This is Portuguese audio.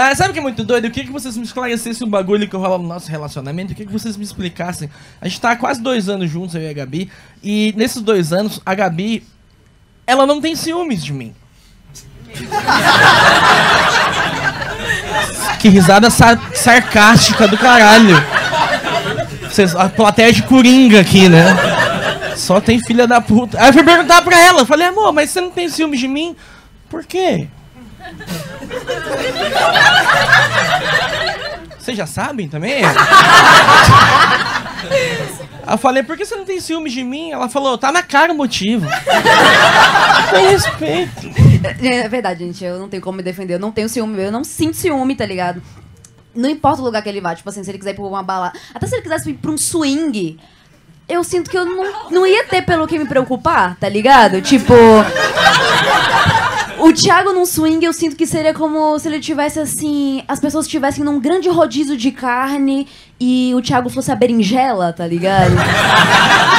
Ah, sabe o que é muito doido? Eu queria que vocês me esclarecessem o bagulho que rola no nosso relacionamento. Eu queria que vocês me explicassem. A gente tá há quase dois anos juntos, eu e a Gabi. E nesses dois anos, a Gabi, ela não tem ciúmes de mim. que risada sar- sarcástica do caralho. Vocês, a plateia de coringa aqui, né? Só tem filha da puta. Aí eu fui perguntar pra ela. Falei, amor, mas você não tem ciúmes de mim? Por quê? Vocês já sabem também? Eu falei, por que você não tem ciúmes de mim? Ela falou, tá na cara o motivo. Tem respeito. É verdade, gente. Eu não tenho como me defender. Eu não tenho ciúme. Eu não sinto ciúme, tá ligado? Não importa o lugar que ele vá. Tipo assim, se ele quiser ir pra uma balada. Até se ele quisesse ir pra um swing. Eu sinto que eu não, não ia ter pelo que me preocupar, tá ligado? Tipo. O Thiago num swing, eu sinto que seria como se ele tivesse assim. As pessoas estivessem num grande rodízio de carne e o Thiago fosse a berinjela, tá ligado?